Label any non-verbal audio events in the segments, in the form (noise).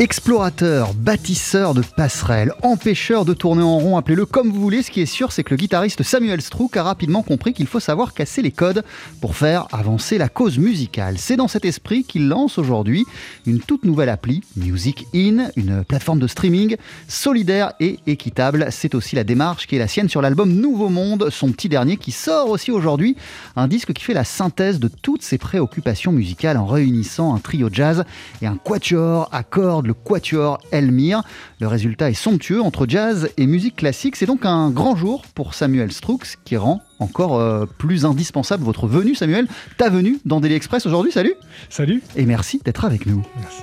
Explorateur, bâtisseur de passerelles, empêcheur de tourner en rond, appelez-le comme vous voulez, ce qui est sûr c'est que le guitariste Samuel Strouk a rapidement compris qu'il faut savoir casser les codes pour faire avancer la cause musicale. C'est dans cet esprit qu'il lance aujourd'hui une toute nouvelle appli, Music In, une plateforme de streaming solidaire et équitable. C'est aussi la démarche qui est la sienne sur l'album Nouveau Monde, son petit dernier qui sort aussi aujourd'hui, un disque qui fait la synthèse de toutes ses préoccupations musicales en réunissant un trio jazz et un quatuor à cordes le Quatuor Elmire. Le résultat est somptueux entre jazz et musique classique. C'est donc un grand jour pour Samuel Strux qui rend encore euh, plus indispensable votre venue, Samuel. Ta venue dans Daily Express aujourd'hui. Salut. Salut. Et merci d'être avec nous. Merci.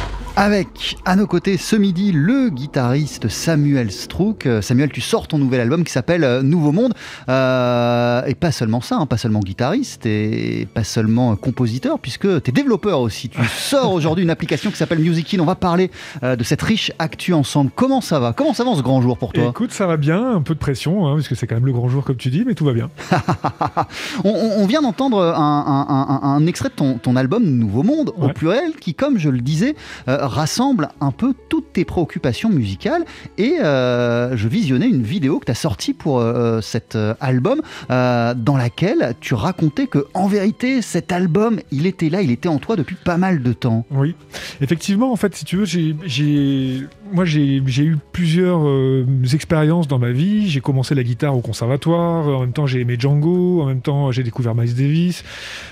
Avec à nos côtés ce midi le guitariste Samuel Strouk. Euh, Samuel, tu sors ton nouvel album qui s'appelle euh, Nouveau Monde. Euh, et pas seulement ça, hein, pas seulement guitariste et pas seulement compositeur, puisque tu es développeur aussi. Tu (laughs) sors aujourd'hui une application qui s'appelle Music On va parler de cette riche actu ensemble. Comment ça va? Comment ça va ce grand jour pour toi? Écoute, ça va bien, un peu de pression, hein, puisque c'est quand même le grand jour comme tu dis, mais tout va bien. (laughs) on, vient d'entendre un, extrait de ton, ton, album Nouveau Monde au pluriel qui, comme je le disais, rassemble un peu toutes tes préoccupations musicales. Et euh, je visionnais une vidéo que tu as sortie pour euh, euh, cet album, dans laquelle tu racontais que, en vérité, cet album, il était là, il était en toi depuis pas mal de temps. Oui, effectivement, en fait, si tu veux, j'ai moi, j'ai eu plusieurs expériences dans ma vie. J'ai commencé la guitare au conservatoire. En même temps, j'ai aimé Django. En même temps, j'ai découvert Miles Davis.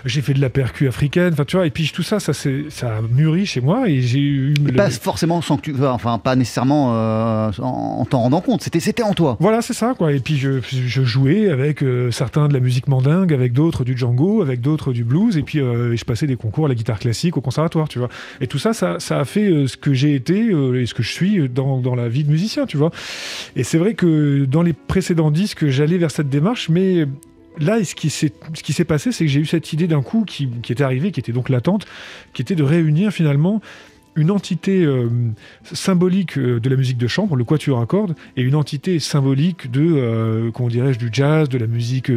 J'ai fait de la percu africaine. Enfin, tu vois. Et puis tout ça, ça, ça a mûri chez moi. Et j'ai eu pas forcément sans que tu, enfin pas nécessairement euh, en, t'en rendant compte. C'était, c'était en toi. Voilà, c'est ça quoi. Et puis je, je jouais avec euh, certains de la musique mandingue, avec d'autres du Django, avec d'autres du blues. Et puis euh, je passais des concours à la guitare classique au conservatoire, tu vois. Et tout ça, ça, ça a fait ce que j'ai été et ce que je suis dans, dans la vie de musicien, tu vois. Et c'est vrai que dans les précédents disques, j'allais vers cette démarche, mais là, ce qui s'est, ce qui s'est passé, c'est que j'ai eu cette idée d'un coup qui, qui était arrivée, qui était donc latente, qui était de réunir finalement une entité euh, symbolique euh, de la musique de chambre, le quatuor à cordes, et une entité symbolique de, euh, du jazz, de la musique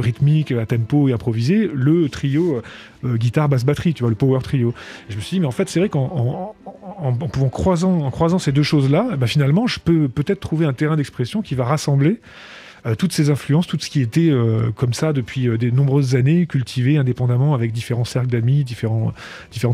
rythmique, à tempo et improvisée, le trio guitare, basse, batterie, tu vois, le power trio. Je me suis dit, mais en fait, c'est vrai qu'en en, en, croisant, en croisant ces deux choses-là, bah, finalement, je peux peut-être trouver un terrain d'expression qui va rassembler euh, toutes ces influences, tout ce qui était euh, comme ça depuis euh, de nombreuses années, cultivé indépendamment avec différents cercles d'amis, différentes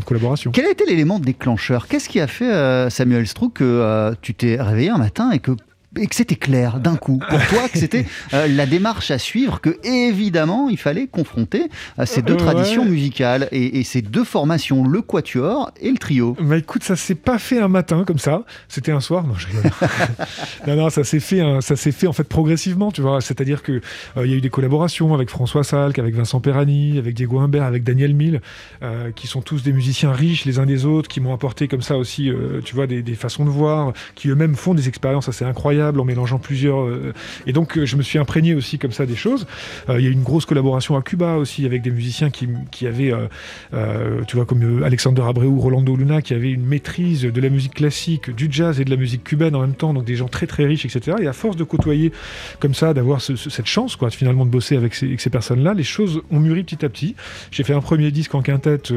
collaborations. Quel a été l'élément déclencheur? Qu'est-ce qui a fait, Samuel Strouk, que tu t'es réveillé un matin et que et que c'était clair d'un coup pour toi que c'était (laughs) euh, la démarche à suivre que évidemment il fallait confronter euh, ces deux traditions musicales et, ces deux formations le quatuor et le trio. Bah écoute ça s'est pas fait un matin comme ça. C'était un soir. Non (laughs) non non ça s'est fait ça s'est fait en fait progressivement tu vois. C'est à dire que euh, il y a eu des collaborations avec François Salk avec Vincent Perani avec Diego Humbert avec Daniel Mille qui sont tous des musiciens riches les uns des autres qui m'ont apporté comme ça aussi tu vois des, des façons de voir qui eux-mêmes font des expériences assez incroyables en mélangeant plusieurs. Euh, et donc, euh, je me suis imprégné aussi comme ça des choses. Euh, il y a une grosse collaboration à Cuba aussi avec des musiciens qui, avaient, tu vois, comme Alexander Abreu, Rolando Luna, qui avaient une maîtrise de la musique classique, du jazz et de la musique cubaine en même temps. Donc, des gens très très riches, etc. Et à force de côtoyer comme ça, d'avoir cette chance, finalement, de bosser avec ces, ces personnes-là, les choses ont mûri petit à petit. J'ai fait un premier disque en quintette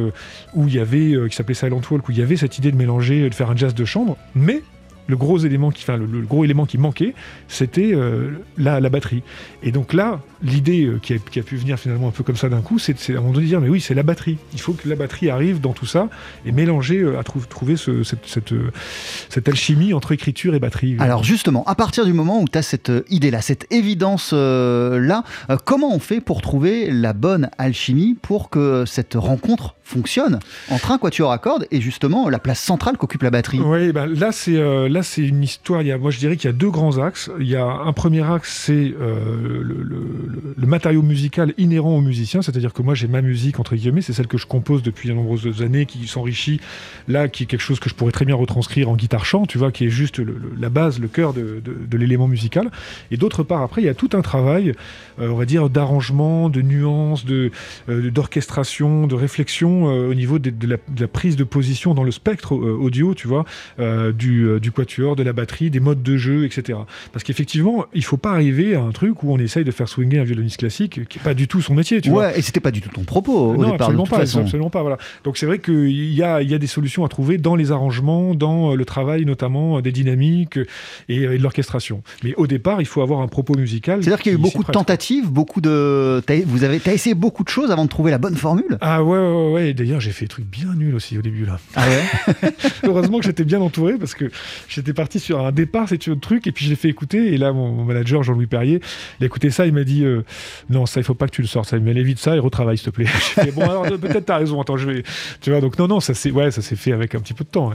où il y avait, qui s'appelait Silent Walk, où il y avait cette idée de mélanger, de faire un jazz de chambre, mais le gros élément qui, enfin, le, gros élément qui manquait, c'était euh, la, batterie. Et donc là, l'idée euh, qui, a, pu venir finalement un peu comme ça d'un coup, c'est à un moment donné de dire, mais oui, c'est la batterie. Il faut que la batterie arrive dans tout ça et mélanger, euh, à trouver cette, alchimie entre écriture et batterie. Alors justement, à partir du moment où tu as cette idée-là, cette évidence-là, comment on fait pour trouver la bonne alchimie pour que cette rencontre fonctionne entre un quatuor à cordes et justement la place centrale qu'occupe la batterie? Oui, bah là, c'est c'est une histoire. Il y a, moi, je dirais qu'il y a deux grands axes. Il y a un premier axe, c'est euh, le, matériau musical inhérent aux musiciens, c'est-à-dire que moi, j'ai ma musique entre guillemets, c'est celle que je compose depuis de nombreuses années, qui s'enrichit. Là, qui est quelque chose que je pourrais très bien retranscrire en guitare chant, tu vois, qui est juste la base, le cœur de, l'élément musical. Et d'autre part, après, il y a tout un travail, euh, on va dire, d'arrangement, de nuances, de euh, d'orchestration, de réflexion au niveau de, la, prise de position dans le spectre audio, tu vois, du, du quatuor, de la batterie, des modes de jeu, etc. Parce qu'effectivement, il faut pas arriver à un truc où on essaye de faire swinger un violoniste classique, qui est pas du tout son métier, tu ouais, vois. et c'était pas du tout ton propos au non, départ. Absolument pas, absolument pas. Voilà. Donc c'est vrai qu'il y a, y a des solutions à trouver dans les arrangements, dans le travail notamment des dynamiques et, de l'orchestration. Mais au départ, il faut avoir un propos musical. C'est-à-dire qu'il y a eu beaucoup de tentatives, beaucoup de. As, vous avez, as essayé beaucoup de choses avant de trouver la bonne formule? Ah ouais, ouais, ouais. D'ailleurs, j'ai fait des trucs bien nuls aussi au début là. Ah ouais? (laughs) Heureusement que j'étais bien entouré parce que j'étais parti sur un départ, c'est un truc, et puis je l'ai fait écouter. Et là, mon, manager, Jean-Louis Perrier, il a écouté ça, il m'a dit euh, Non, ça, il faut pas que tu le sortes, ça, mais évite ça et retravaille, s'il te plaît. (laughs) Dit, bon, alors peut-être t'as raison, attends, je vais. Tu vois, donc non, non, ça s'est ouais, ça fait avec un petit peu de temps.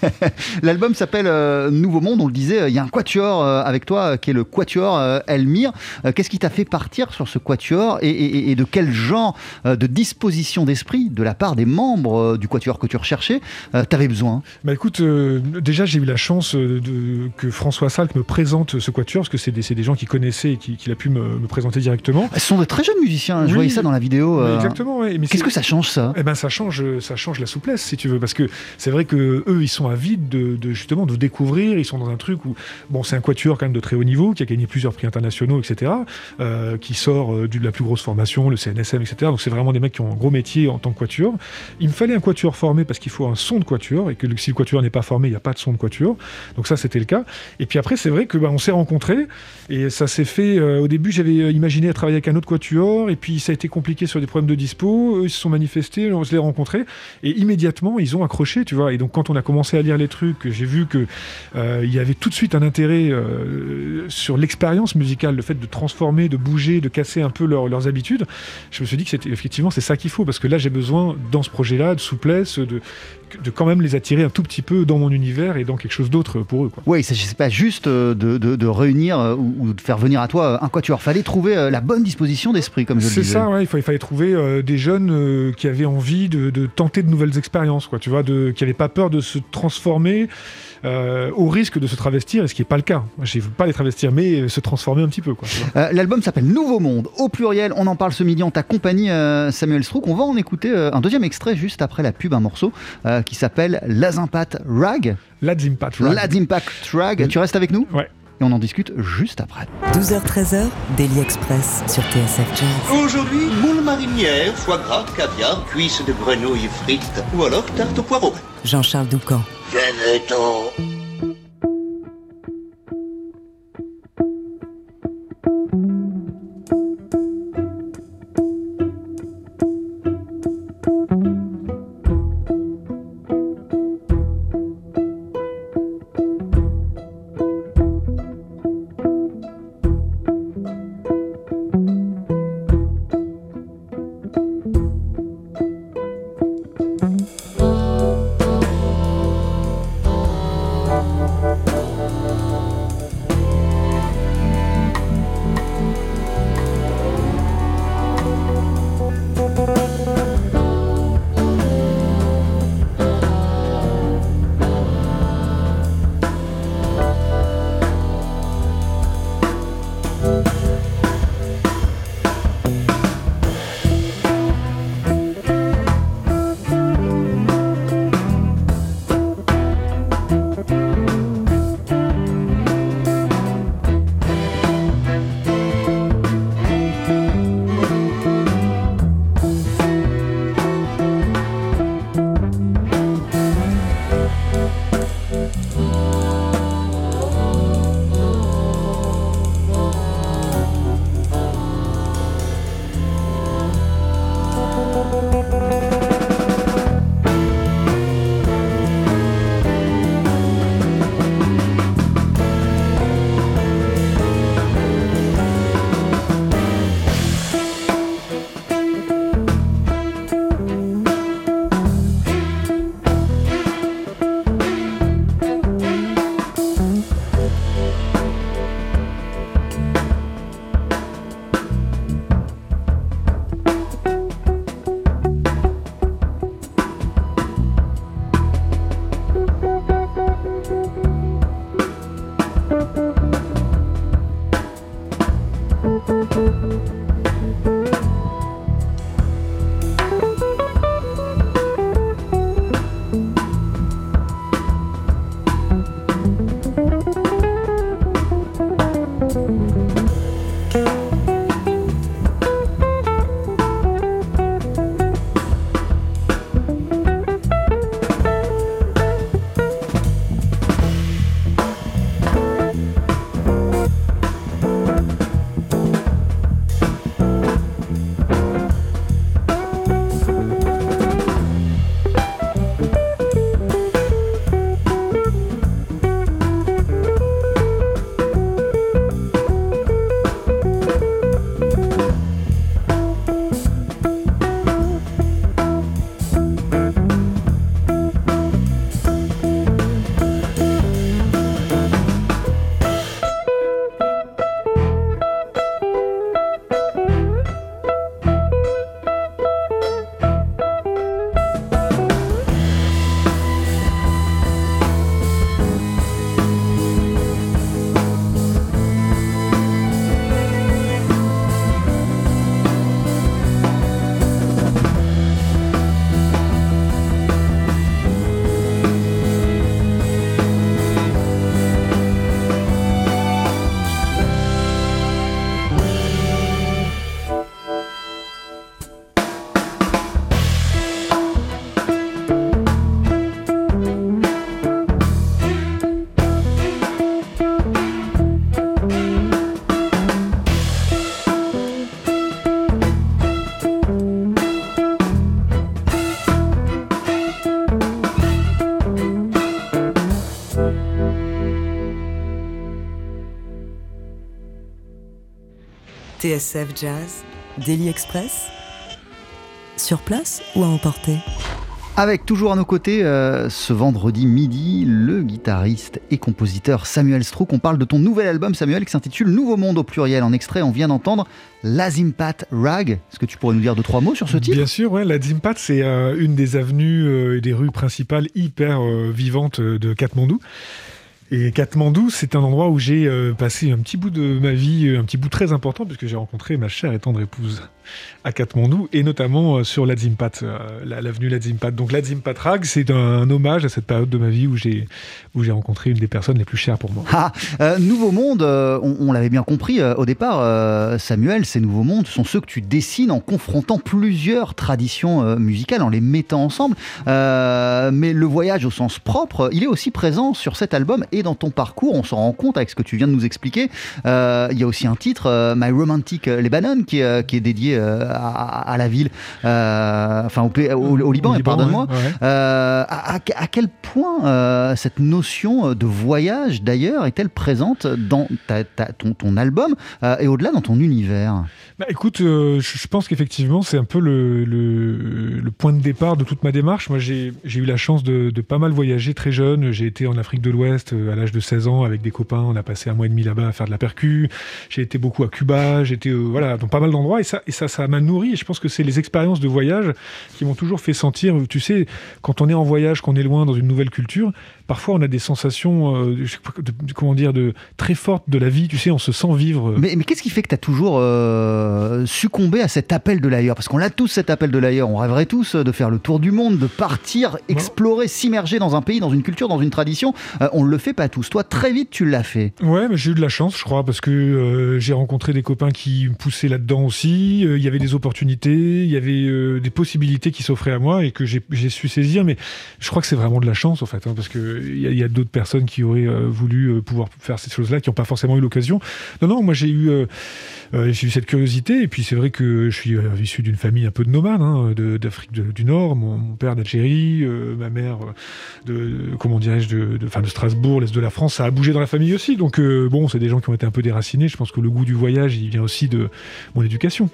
(laughs) L'album s'appelle euh, Nouveau Monde, on le disait, il y a un quatuor euh, avec toi qui est le quatuor Elmire. Qu'est-ce qui t'a fait partir sur ce quatuor et, et de quel genre de disposition d'esprit de la part des membres du quatuor que tu recherchais t'avais besoin? Bah écoute, déjà j'ai eu la chance de, que François Salk me présente ce quatuor, parce que c'est des, des, gens qui connaissaient et qu'il a pu me, présenter directement. Ce sont de très jeunes musiciens, je voyais ça dans la vidéo. Euh. Exactement, Mais Qu'est-ce que ça change ça? Eh ben ça change, ça change la souplesse, si tu veux, parce que c'est vrai que eux, ils sont avides de, justement de découvrir, ils sont dans un truc où, bon, c'est un quatuor quand même de très haut niveau, qui a gagné plusieurs prix internationaux, etc., euh, qui sort euh, de la plus grosse formation, le CNSM, etc. Donc c'est vraiment des mecs qui ont un gros métier en tant que quatuor. Il me fallait un quatuor formé parce qu'il faut un son de quatuor, et que si le quatuor n'est pas formé, il n'y a pas de son de quatuor. Donc ça, c'était le cas. Et puis après, c'est vrai que bah, on s'est rencontrés et ça s'est fait. Euh, au début, j'avais euh, imaginé travailler avec un autre quatuor et puis ça a été compliqué sur des problèmes de dispo. Eux, ils se sont manifestés, on se les rencontrés et immédiatement, ils ont accroché, tu vois. Et donc, quand on a commencé à lire les trucs, j'ai vu que euh, y avait tout de suite un intérêt sur l'expérience musicale, le fait de transformer, de bouger, de casser un peu leurs habitudes. Je me suis dit que c'était effectivement c'est ça qu'il faut parce que là, j'ai besoin dans ce projet-là de souplesse, de de quand même les attirer un tout petit peu dans mon univers et dans quelque chose d'autre pour eux. Quoi. Oui, il ne s'agissait pas juste euh, de, de, réunir euh, ou, de faire venir à toi euh, un quatuor. Fallait trouver la bonne disposition d'esprit, comme je le disais. C'est ça, ouais, il, fallait, il, fallait, trouver des jeunes qui avaient envie de, de, tenter de nouvelles expériences, quoi, tu vois, de, qui n'avaient pas peur de se transformer euh, au risque de se travestir, et ce qui n'est pas le cas. Je ne veux pas les travestir, mais se transformer un petit peu. Euh, l'album s'appelle Nouveau Monde, au pluriel. On en parle ce midi en ta compagnie, euh, Samuel Strouk. On va en écouter un deuxième extrait juste après la pub, un morceau qui s'appelle Lazimpat Rag. Lazimpat Rag. Lazimpat Rag. Tu restes avec nous Ouais et on en discute juste après. 12h-13h, Daily Express sur TSF Jazz. Aujourd'hui, moule marinière, foie gras, caviar, cuisses de grenouille frites ou alors tarte au poireau. Jean-Charles Doucan. Veneto. Veneto. TSF Jazz, Daily Express, sur place ou à emporter avec toujours à nos côtés, euh, ce vendredi midi, le guitariste et compositeur Samuel Strouk. On parle de ton nouvel album, Samuel, qui s'intitule Nouveau Monde au pluriel. En extrait, on vient d'entendre Lazimpat Rag. Est-ce que tu pourrais nous dire deux, trois mots sur ce titre? Bien sûr, ouais, Lazimpat, c'est euh, une des avenues euh, et des rues principales hyper vivantes de Katmandou. Et Katmandou, c'est un endroit où j'ai passé un petit bout de ma vie, un petit bout très important, puisque j'ai rencontré ma chère et tendre épouse à Katmandou et notamment euh, sur l'Adzimpat, euh, l'avenue Ladzimpat. Donc l'Adzimpat Rag, c'est un, hommage à cette période de ma vie où j'ai rencontré une des personnes les plus chères pour moi. Ah, euh, Nouveau Monde, on, l'avait bien compris au départ, Samuel, ces Nouveaux Mondes sont ceux que tu dessines en confrontant plusieurs traditions musicales, en les mettant ensemble. mais le voyage au sens propre, il est aussi présent sur cet album et dans ton parcours. On s'en rend compte avec ce que tu viens de nous expliquer. il y a aussi un titre, My Romantic Lebanon, qui, qui est dédié euh, à, la ville, euh, enfin au, Liban, pardonne-moi. Euh, à, quel point cette notion de voyage, d'ailleurs, est-elle présente dans ton, ton, album et au-delà dans ton univers? Bah, Écoute, je pense qu'effectivement, c'est un peu le, le, point de départ de toute ma démarche. Moi, j'ai eu la chance de, de, pas mal voyager très jeune. J'ai été en Afrique de l'Ouest à l'âge de 16 ans avec des copains. On a passé un mois et demi là-bas à faire de la percu. J'ai été beaucoup à Cuba. J'étais voilà, dans pas mal d'endroits. Et ça, et ça, ça m'a nourri. Et je pense que c'est les expériences de voyage qui m'ont toujours fait sentir, tu sais, quand on est en voyage, qu'on est loin dans une nouvelle culture, parfois on a des sensations, euh, comment dire, de très fortes de la vie. Tu sais, on se sent vivre. Mais, mais qu'est-ce qui fait que tu as toujours euh, succombé à cet appel de l'ailleurs? Parce qu'on a tous cet appel de l'ailleurs. On rêverait tous de faire le tour du monde, de partir, explorer, s'immerger dans un pays, dans une culture, dans une tradition. Euh, on ne le fait pas tous. Toi, très vite, tu l'as fait. Ouais, mais j'ai eu de la chance, je crois, parce que j'ai rencontré des copains qui me poussaient là-dedans aussi. Il y avait des opportunités, il y avait euh, des possibilités qui s'offraient à moi et que j'ai su saisir. Mais je crois que c'est vraiment de la chance, en fait, hein, parce qu'il y a, d'autres personnes qui auraient euh, voulu euh, pouvoir faire ces choses-là, qui n'ont pas forcément eu l'occasion. Non, non, moi j'ai eu, j'ai eu cette curiosité. Et puis c'est vrai que je suis issu d'une famille un peu de nomades, hein, d'Afrique du Nord, mon, père d'Algérie, ma mère de, comment dirais-je, de, de, de Strasbourg, l'Est de la France. Ça a bougé dans la famille aussi. Donc bon, c'est des gens qui ont été un peu déracinés. Je pense que le goût du voyage, il vient aussi de mon éducation.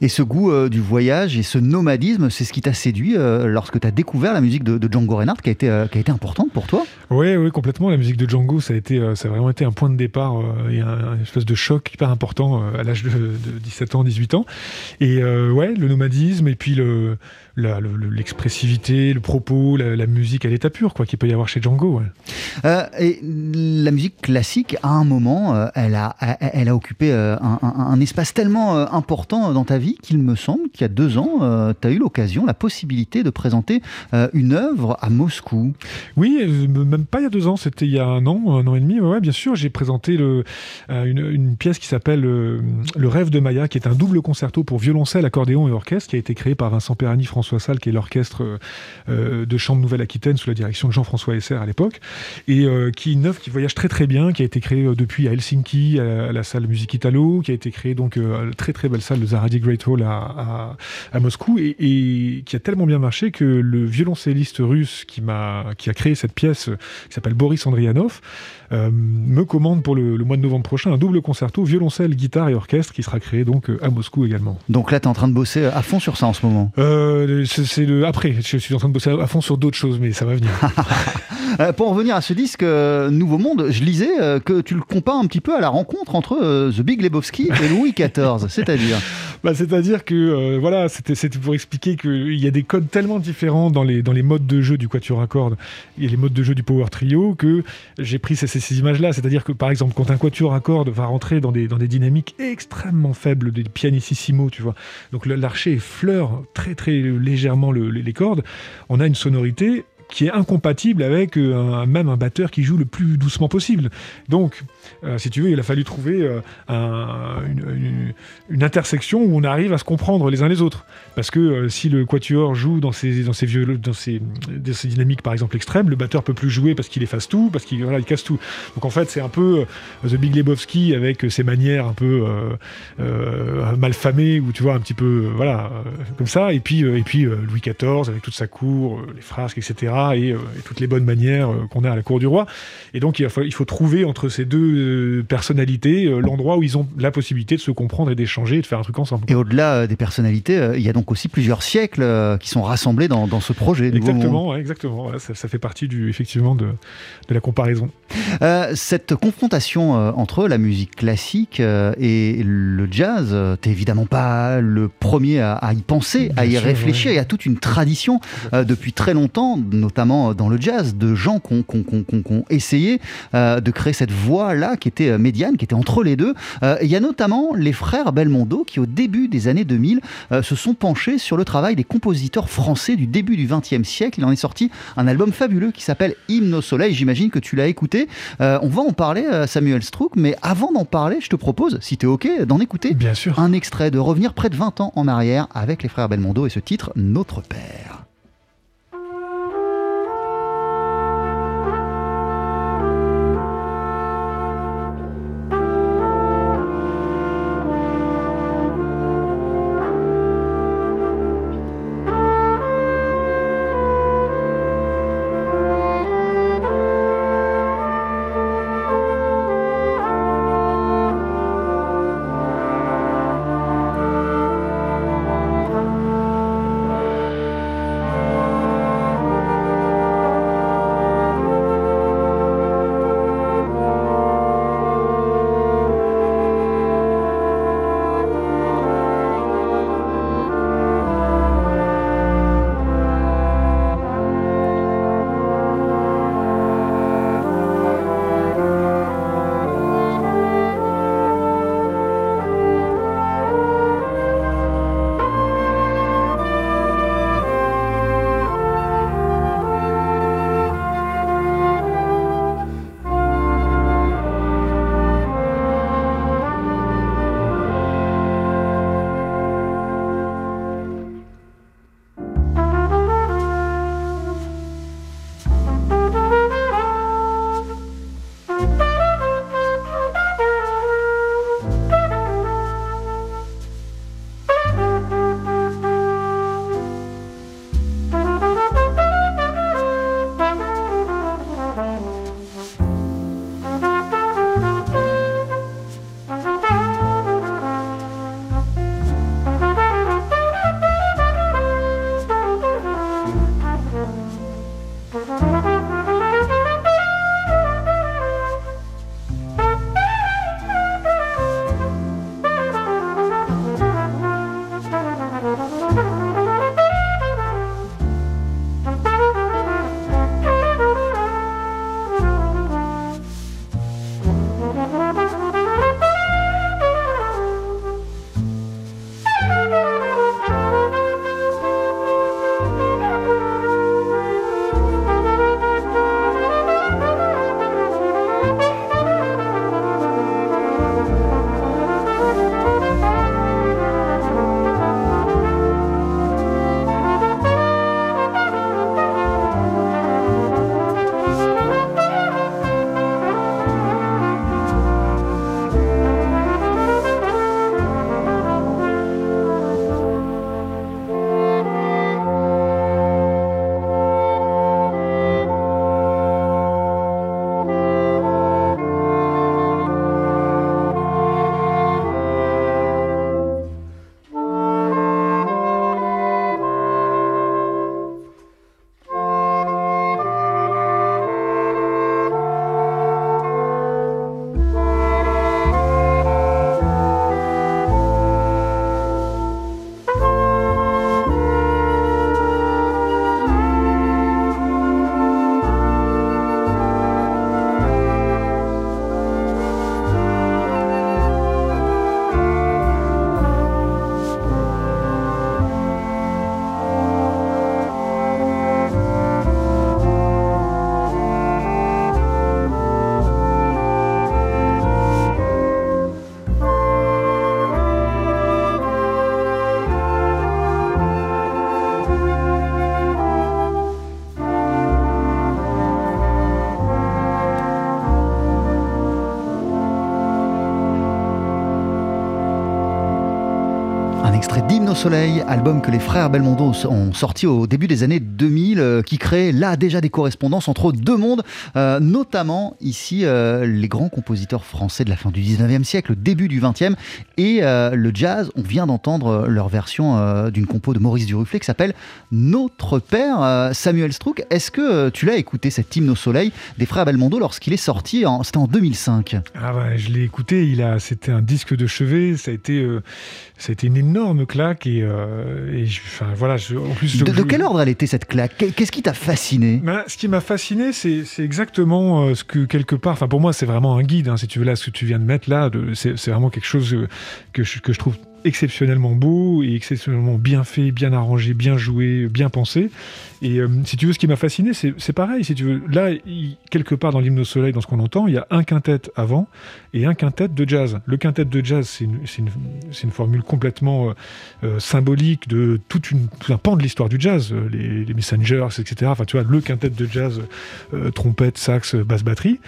Et ce goût euh, du voyage et ce nomadisme, c'est ce qui t'a séduit euh, lorsque tu as découvert la musique de, Django Reinhardt qui a été, euh, importante pour toi? Oui, oui, complètement. La musique de Django, ça a, été, a vraiment été un point de départ et un, espèce de choc hyper important à l'âge de, de, 17 ans, 18 ans. Et ouais, le nomadisme et puis le l'expressivité, le, propos, la, musique à l'état pur, quoi, qu'il peut y avoir chez Django. Euh, et la musique classique, à un moment, euh, elle, a, elle a occupé euh, un, espace tellement important dans ta vie qu'il me semble qu'il y a deux ans, tu as eu l'occasion, la possibilité de présenter une œuvre à Moscou. Oui, même pas il y a deux ans, c'était il y a un an, un an et demi. Ouais, bien sûr, j'ai présenté le, une, pièce qui s'appelle Le rêve de Maya, qui est un double concerto pour violoncelle, accordéon et orchestre, qui a été créé par Vincent Perani, François François Salle, qui est l'orchestre euh, euh, de chant de Nouvelle-Aquitaine sous la direction de Jean-François Esser à l'époque, et euh, qui est une œuvre qui voyage très très bien, qui a été créée depuis à Helsinki, à, la salle Musique Italo, qui a été créée donc à la très très belle salle de Zaradi Great Hall à, à, Moscou, et, qui a tellement bien marché que le violoncelliste russe qui, m'a, qui a créé cette pièce, qui s'appelle Boris Andrianov, me commande pour le, mois de novembre prochain un double concerto violoncelle, guitare et orchestre qui sera créé donc à Moscou également. Donc là, tu es en train de bosser à fond sur ça en ce moment? C'est le après. Je suis en train de bosser à fond sur d'autres choses, mais ça va venir. (laughs) Euh, pour revenir à ce disque euh, Nouveau Monde, je lisais euh, que tu le compares un petit peu à la rencontre entre The Big Lebowski et Louis XIV, c'est-à-dire (laughs) bah, C'est-à-dire que voilà, c'était pour expliquer qu'il y a des codes tellement différents dans les, dans les modes de jeu du Quatuor à cordes et les modes de jeu du Power Trio que j'ai pris ces, images-là. C'est-à-dire que par exemple, quand un Quatuor à cordes va rentrer dans des, dans des dynamiques extrêmement faibles, des pianissimo, tu vois, donc l'archer effleure très très légèrement les cordes, on a une sonorité qui est incompatible avec euh, même un batteur qui joue le plus doucement possible. Donc, euh, si tu veux, il a fallu trouver euh, une, intersection où on arrive à se comprendre les uns les autres. Parce que si le quatuor joue dans ses, dans dans ses, dynamiques, par exemple, extrêmes, le batteur peut plus jouer parce qu'il efface tout, parce qu'il casse tout. Donc en fait, c'est un peu The Big Lebowski avec ses manières un peu malfamées, ou tu vois, un petit peu, voilà, comme ça. Et puis, et puis Louis XIV avec toute sa cour, les frasques, etc. Et, euh, et toutes les bonnes manières euh, qu'on a à la cour du roi. Et donc il faut, il faut trouver entre ces deux euh, personnalités l'endroit où ils ont la possibilité de se comprendre et d'échanger et de faire un truc ensemble. Et au-delà des personnalités, il y a donc aussi plusieurs siècles qui sont rassemblés dans, dans ce projet. Exactement, ouais, exactement. Ça, ça fait partie du, effectivement de, de la comparaison. Euh, cette confrontation entre la musique classique et le jazz, t'es évidemment pas le premier à, à y penser, à y sûr, réfléchir. ouais. Il y a toute une tradition euh, depuis très longtemps, notamment dans le jazz, de gens qui ont, essayé euh, de créer cette voix-là qui était euh, médiane, qui était entre les deux. Euh, Il y a notamment les frères Belmondo qui, au début des années 2000, euh, se sont penchés sur le travail des compositeurs français du début du XXe siècle. Il en est sorti un album fabuleux qui s'appelle Hymne au soleil. J'imagine que tu l'as écouté. On va en parler, Samuel Strouk, mais avant d'en parler, je te propose, si tu es OK, d'en écouter Bien sûr. un extrait, de revenir près de 20 ans en arrière avec les frères Belmondo et ce titre, Notre Père. Soleil, album que les frères Belmondo ont sorti au début des années 2000, euh, qui crée là déjà des correspondances entre deux mondes, euh, notamment ici euh, les grands compositeurs français de la fin du 19e siècle, début du 20e, et le jazz. On vient d'entendre leur version d'une compo de Maurice Duruflé qui s'appelle Notre Père. Samuel Strouk, est-ce que tu l'as écouté cet hymne au soleil des frères Belmondo lorsqu'il est sorti C'était en 2005. Ah ouais, je l'ai écouté. Il a, c'était un disque de chevet. Ça a été, été une énorme claque et, euh, enfin, voilà. en plus, de, quel ordre elle était cette claque? Qu'est-ce qui t'a fasciné? Ben, Ce qui m'a fasciné, c'est exactement euh, ce que quelque part. Enfin, pour moi, c'est vraiment un guide. Hein, si tu veux là, ce que tu viens de mettre là, c'est vraiment quelque chose euh, que je, que je trouve exceptionnellement beau et exceptionnellement bien fait, bien arrangé, bien joué, bien pensé. Et euh, si tu veux, ce qui m'a fasciné, c'est pareil. Si tu veux, là, quelque part dans l'hymne au soleil, dans ce qu'on entend, il y a un quintet avant et un quintet de jazz. Le quintet de jazz, c'est une, formule complètement euh, euh, symbolique de toute une, tout un pan de l'histoire du jazz, les, les, Messengers, etc. Enfin, tu vois, le quintet de jazz, trompette, sax, basse, batterie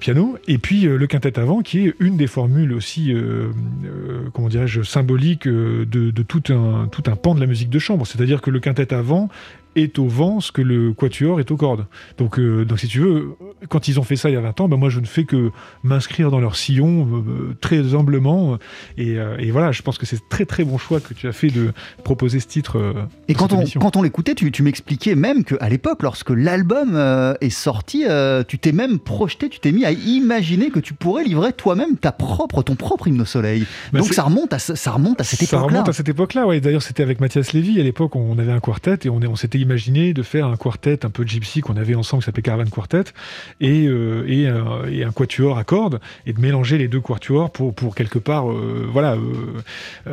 piano, et puis euh, le quintet avant, qui est une des formules aussi, euh, euh, comment dirais-je, symboliques de, de, tout, un, tout un pan de la musique de chambre. C'est-à-dire que le quintet avant est au vent ce que le quatuor est aux cordes. Donc, euh, donc si tu veux, quand ils ont fait ça il y a 20 ans, ben moi je ne fais que m'inscrire dans leur sillon euh, très humblement. Et, euh, et, voilà, je pense que c'est très très bon choix que tu as fait de proposer ce titre. et quand on, quand on l'écoutait, tu, tu m'expliquais même qu'à l'époque, lorsque l'album est sorti, tu t'es même projeté, tu t'es mis à imaginer que tu pourrais livrer toi-même ta propre, ton propre hymne au soleil. Ben donc ça remonte, à, ça remonte à cette époque-là. Ça remonte à cette époque-là, ouais. D'ailleurs, c'était avec Mathias Lévy. À l'époque, on avait un quartet et on, on s'était imaginer de faire un quartet un peu gypsy qu'on avait ensemble qui s'appelait Caravan Quartet et, euh, euh, et, un quatuor à cordes et de mélanger les deux quatuors pour, pour quelque part euh, voilà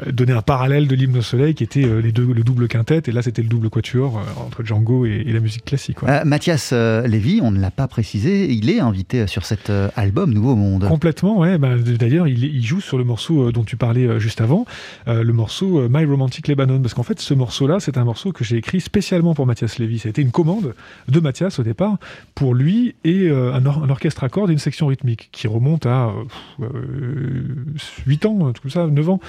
donner un parallèle de l'hymne au soleil qui était les deux, le double quintet et là c'était le double quatuor entre Django et, la musique classique. Mathias Lévy, on ne l'a pas précisé, il est invité sur cet album Nouveau Monde. Complètement, ouais. Bah, d'ailleurs, il, il, joue sur le morceau dont tu parlais juste avant, le morceau My Romantic Lebanon, parce qu'en fait, ce morceau-là, c'est un morceau que j'ai écrit spécialement pour Mathias Lévy. Ça a été une commande de Mathias au départ pour lui et euh, un, orchestre à cordes et une section rythmique qui remonte à 8 euh, ans, tout ça, 9 ans.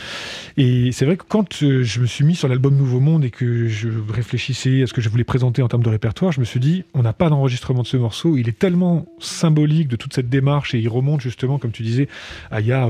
Et c'est vrai que quand euh, je me suis mis sur l'album Nouveau Monde et que je réfléchissais à ce que je voulais présenter en termes de répertoire, je me suis dit, on n'a pas d'enregistrement de ce morceau, il est tellement symbolique de toute cette démarche et il remonte justement, comme tu disais, à il y a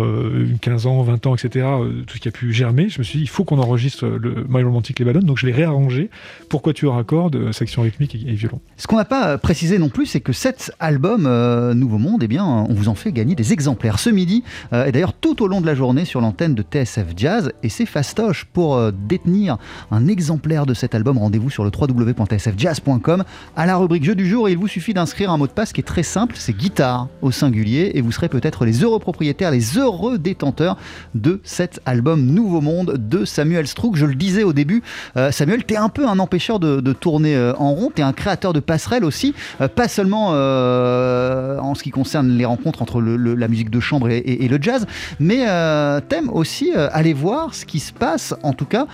15 ans, 20 ans, etc., tout ce qui a pu germer. Je me suis dit, il faut qu'on enregistre le My Romantic Lebanon, donc je l'ai réarrangé. Pourquoi tu raccordes section rythmique et, violon. Ce qu'on n'a pas euh, précisé non plus, c'est que cet album euh, Nouveau Monde, eh bien, on vous en fait gagner des exemplaires ce midi, euh, et d'ailleurs tout au long de la journée sur l'antenne de TSF Jazz, et c'est fastoche pour détenir un exemplaire de cet album. Rendez-vous sur le www.tsfjazz.com à la rubrique jeu du jour, et il vous suffit d'inscrire un mot de passe qui est très simple, c'est guitare au singulier, et vous serez peut-être les heureux propriétaires, les heureux détenteurs de cet album Nouveau Monde de Samuel Strouk. Je le disais au début, Samuel, tu es un peu un empêcheur de tourner euh, en rond. Tu es un créateur de passerelles aussi, euh, pas seulement euh, en ce qui concerne les rencontres entre la musique de chambre et, le jazz, mais t'aimes aussi aller voir ce qui se passe, en tout cas,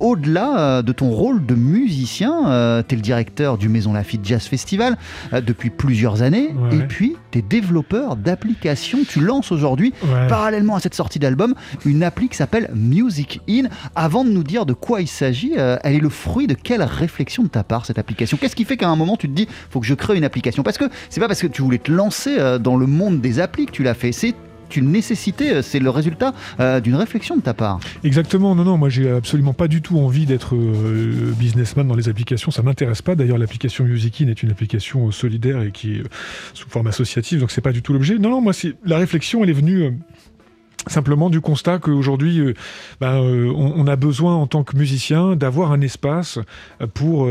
au-delà de ton rôle de musicien. tu es le directeur du Maison Lafitte Jazz Festival depuis plusieurs années, et puis es développeur d'applications. Tu lances aujourd'hui, parallèlement à cette sortie d'album, une appli qui s'appelle Music In. Avant de nous dire de quoi il s'agit, elle est le fruit de quelle réflexion de ta part cette application? Qu'est-ce qui fait qu'à un moment tu te dis faut que je crée une application? Parce que c'est pas parce que tu voulais te lancer euh, dans le monde des applis que tu l'as fait. C'est une nécessité, euh, c'est le résultat euh, d'une réflexion de ta part. Exactement, non, non, moi j'ai absolument pas du tout envie d'être businessman dans les applications, ça m'intéresse pas. D'ailleurs, l'application Musikin est une application solidaire et qui est sous forme associative, donc c'est pas du tout l'objet. Non, non, moi la réflexion, elle est venue simplement du constat qu'aujourd'hui, ben, on, a besoin en tant que musicien d'avoir un espace pour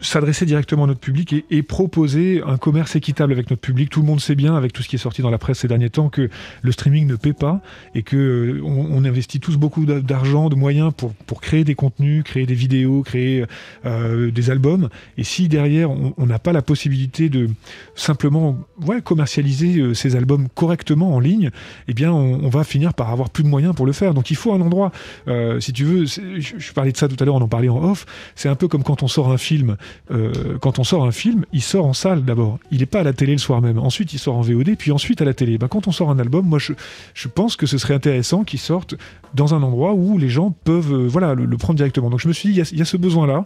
s'adresser directement à notre public et, proposer un commerce équitable avec notre public. Tout le monde sait bien, avec tout ce qui est sorti dans la presse ces derniers temps, que le streaming ne paie pas et que euh, on, investit tous beaucoup d'argent, de moyens pour, pour créer des contenus, créer des vidéos, créer euh, des albums. Et si derrière on n'a pas la possibilité de simplement ouais, commercialiser euh, ces albums correctement en ligne, eh bien on, va finir par avoir plus de moyens pour le faire. Donc il faut un endroit. si tu veux, je, je parlais de ça tout à l'heure, on en parlait en off. C'est un peu comme quand on sort un film. Euh, quand on sort un film, il sort en salle d'abord. Il n'est pas à la télé le soir même. Ensuite, il sort en VOD, puis ensuite à la télé. Ben, quand on sort un album, moi, je, je pense que ce serait intéressant qu'il sorte dans un endroit où les gens peuvent euh, voilà, le, prendre directement. Donc je me suis dit, il y a, ce besoin-là.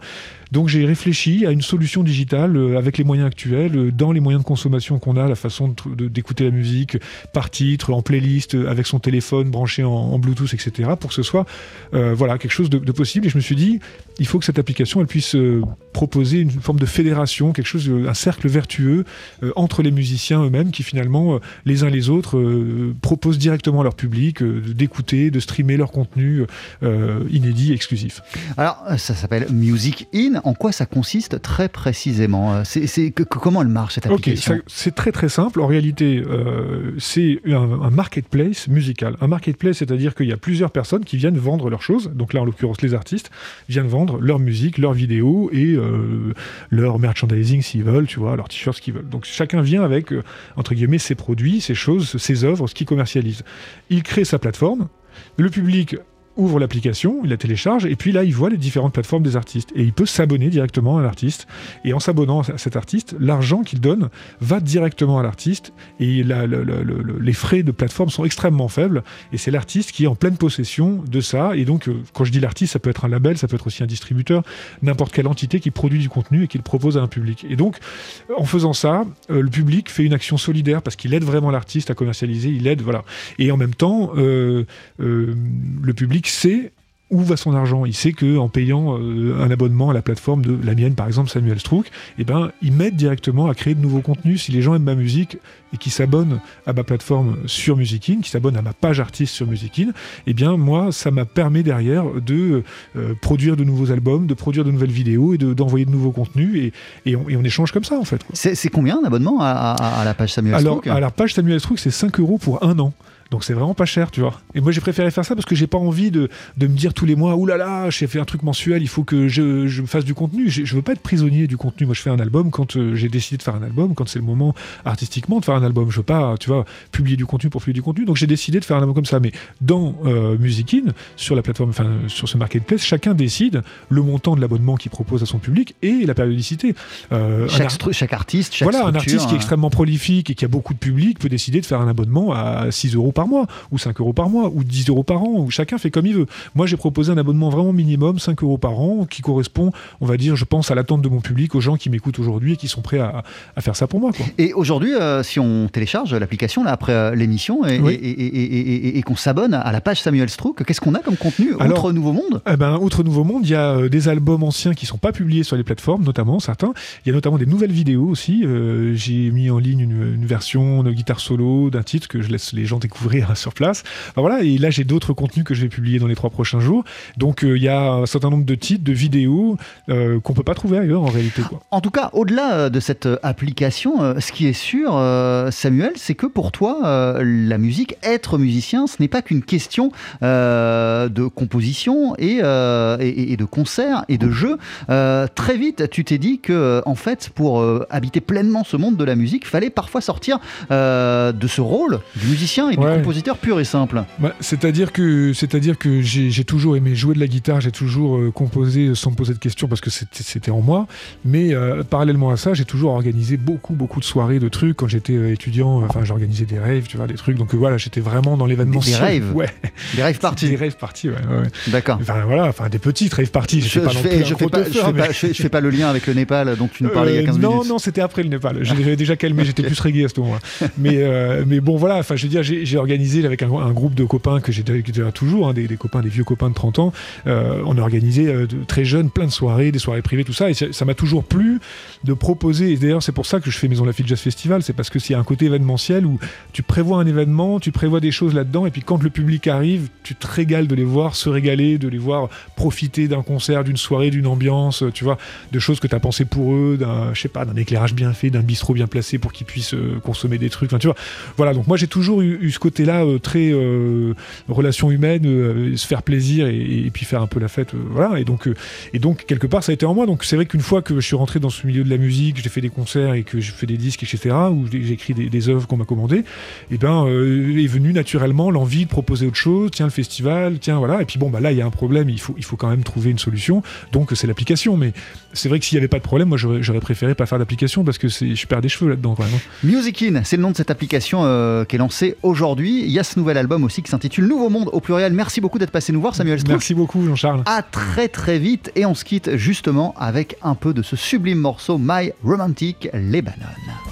Donc j'ai réfléchi à une solution digitale euh, avec les moyens actuels, euh, dans les moyens de consommation qu'on a, la façon d'écouter la musique par titre, en playlist, avec son téléphone branché en, Bluetooth, etc., pour que ce soit voilà, quelque chose de, possible. Et je me suis dit, il faut que cette application elle puisse proposer une forme de fédération, quelque chose, un cercle vertueux entre les musiciens eux-mêmes qui finalement, les uns les autres, proposent directement à leur public d'écouter, de streamer leur contenu euh, inédit, exclusif. Alors, euh, ça s'appelle Music In. En quoi ça consiste très précisément Euh, c'est, c'est- que- que- Comment elle marche cette application ça- c'est très très simple. En réalité, euh, c'est un, un marketplace musical. Un marketplace, c'est-à-dire qu'il y a plusieurs personnes qui viennent vendre leurs choses. Donc là, en l'occurrence, les artistes viennent vendre leur musique, leurs vidéos et euh, leur merchandising s'ils veulent, tu vois, leurs t-shirts, qu'ils veulent. Donc chacun vient avec, euh, entre guillemets, ses produits, ses choses, ses œuvres, ce qu'il commercialise. Il crée sa plateforme. Le public ouvre l'application, il la télécharge, et puis là, il voit les différentes plateformes des artistes. Et il peut s'abonner directement à l'artiste. Et en s'abonnant à cet artiste, l'argent qu'il donne va directement à l'artiste. Et les frais de plateforme sont extrêmement faibles. Et c'est l'artiste qui est en pleine possession de ça. Et donc, euh, quand je dis l'artiste, ça peut être un label, ça peut être aussi un distributeur, n'importe quelle entité qui produit du contenu et qui le propose à un public. Et donc, en faisant ça, euh, le public fait une action solidaire parce qu'il aide vraiment l'artiste à commercialiser, il aide, voilà. Et en même temps, euh, le public sait où va son argent. Il sait que en payant euh, un abonnement à la plateforme de la mienne, par exemple Samuel Strouk, eh ben, ils m'aident directement à créer de nouveaux contenus. Si les gens aiment ma musique et qui s'abonnent à ma plateforme sur Musicin, qui s'abonnent à ma page artiste sur Musicin, eh bien moi, ça m'a permis derrière de euh, produire de nouveaux albums, de produire de nouvelles vidéos et de- d'envoyer de, nouveaux contenus et, et on, et on échange comme ça en fait. C'est, combien un abonnement à, à- à la page Samuel Alors, Strouk? à la page Samuel Strouk, c'est 5 euros pour un an. Donc c'est vraiment pas cher, tu vois. Et moi j'ai préféré faire ça parce que j'ai pas envie de, de me dire tous les mois, oulala, là là, j'ai fait un truc mensuel, il faut que je, je me fasse du contenu. Je, je veux pas être prisonnier du contenu. Moi je fais un album quand euh, j'ai décidé de faire un album, quand c'est le moment artistiquement de faire un album. Je veux pas, tu vois, publier du contenu pour publier du contenu. Donc j'ai décidé de faire un album comme ça. Mais dans euh, sur la plateforme, enfin sur ce marketplace, chacun décide le montant de l'abonnement qu'il propose à son public et la périodicité. Euh, chaque, ar- chaque artiste, chaque voilà, un artiste qui est hein. extrêmement prolifique et qui a beaucoup de public peut décider de faire un abonnement à 6 euros par mois, ou 5 euros par mois, ou 10 euros par an, ou chacun fait comme il veut. Moi, j'ai proposé un abonnement vraiment minimum, 5 euros par an, qui correspond, on va dire, je pense, à l'attente de mon public, aux gens qui m'écoutent aujourd'hui et qui sont prêts à, à faire ça pour moi. Quoi. Et aujourd'hui, euh, si on télécharge l'application là, après euh, l'émission et, Oui. et- et- et- et- et- et qu'on s'abonne à la page Samuel Strouk, qu'est-ce qu'on a comme contenu Alors- Outre Nouveau Monde? Eh ben, outre Nouveau Monde, il y a euh, des albums anciens qui sont pas publiés sur les plateformes, notamment certains. Il y a notamment des nouvelles vidéos aussi. Euh, J'ai mis en ligne une, une version de guitare solo d'un titre que je laisse les gens découvrir (laughs) sur place. Voilà, et là j'ai d'autres contenus que je vais publier dans les trois prochains jours. Donc euh, il y a un certain nombre de titres, de vidéos euh, qu'on peut pas trouver ailleurs en réalité. Quoi. En tout cas, au-delà euh, de cette euh, application, ce qui est sûr, Samuel, c'est que pour toi, la musique, être musicien, ce n'est pas qu'une question de composition et, de concert et de jeu. Très vite, tu t'es dit que, en fait, pour habiter pleinement ce monde de la musique, fallait parfois sortir de ce rôle du musicien et Ouais. Compositeur pur et simple. Bah, c'est-à-dire que, c'est-à-dire que j'ai j'ai toujours aimé jouer de la guitare, j'ai toujours euh, composé sans me poser de questions parce que c'était c'était en moi. Mais euh, parallèlement à ça, j'ai toujours organisé beaucoup, beaucoup de soirées, de trucs. Quand j'étais euh, étudiant, enfin, j'organisais des rêves, tu vois, des trucs. Donc voilà, j'étais vraiment dans l'événementiel. Des rêves (laughs) Ouais. Des rêves Des partis. rêves partis, ouais. ouais. D'accord. Enfin voilà, enfin des petites rêves parties. Je, pas je non fais, plus un je, fais gros pas, je, teufeur, fais mais- pas, je fais- je fais pas le lien avec le Népal dont tu nous parlais il y a 15 Euh, non, minutes. non, c'était après le Népal. J'avais (laughs) déjà calmé, j'étais plus reggae à ce moment-là. (laughs) Mais, mais bon, voilà, enfin, je veux dire, j'ai organisé avec un, groupe de copains que j'ai toujours, hein, des, des copains, des vieux copains de 30 ans. euh, on a organisé euh, très jeunes plein de soirées, des soirées privées, tout ça. Et ça m'a toujours plu de proposer. Et d'ailleurs, c'est pour ça que je fais Maison Lafitte Jazz Festival. C'est parce que s'il y a un côté événementiel où tu prévois un événement, tu prévois des choses là-dedans, et puis quand le public arrive, tu te régales de les voir se régaler, de les voir profiter d'un concert, d'une soirée, d'une ambiance, tu vois, de choses que tu as pensé pour eux, d'un, je sais pas, d'un éclairage bien fait, d'un bistrot bien placé pour qu'ils puissent euh, consommer des trucs. Tu vois, voilà. Donc moi, j'ai toujours eu, eu ce côté-là euh, très euh, relation humaine, euh, se faire plaisir et, puis faire un peu la fête, voilà. Et donc, et donc quelque part, ça a été en moi. Donc c'est vrai qu'une fois que je suis rentré dans ce milieu de la musique, j'ai fait des concerts et que j'ai fait des disques, etc., où j'ai écrit des, œuvres qu'on m'a commandées, et ben euh, est venue naturellement l'envie de proposer autre chose. Tiens, le festival, tiens, voilà. Et puis bon, bah là, il y a un problème. Il faut, il faut quand même trouver une solution. Donc c'est l'application. Mais c'est vrai que s'il n'y avait pas de problème, moi j'aurais préféré pas faire d'application parce que je perds des cheveux là-dedans hein. Music In, c'est le nom de cette application qui est lancée aujourd'hui. Aujourd'hui. Il y a ce nouvel album aussi qui s'intitule Nouveau Monde au pluriel. Merci beaucoup d'être passé nous voir, Samuel Strouk. Merci beaucoup, Jean-Charles. À très très vite et on se quitte justement avec un peu de ce sublime morceau My Romantic Lebanon.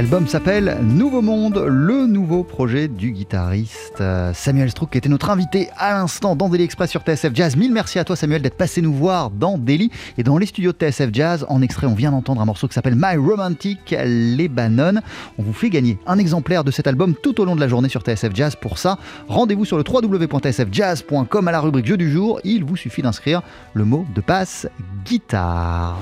L'album s'appelle Nouveau Monde, le nouveau projet du guitariste euh, Samuel Strouk, qui était notre invité à l'instant dans Daily Express sur TSF Jazz. Mille merci à toi Samuel d'être passé nous voir dans Daily et dans les studios de TSF Jazz. En extrait, on vient d'entendre un morceau qui s'appelle My Romantic Lebanon. On vous fait gagner un exemplaire de cet album tout au long de la journée sur TSF Jazz. Pour ça, rendez-vous sur le www.tsfjazz.com à la rubrique Jeu du jour. Il vous suffit d'inscrire le mot de passe guitare.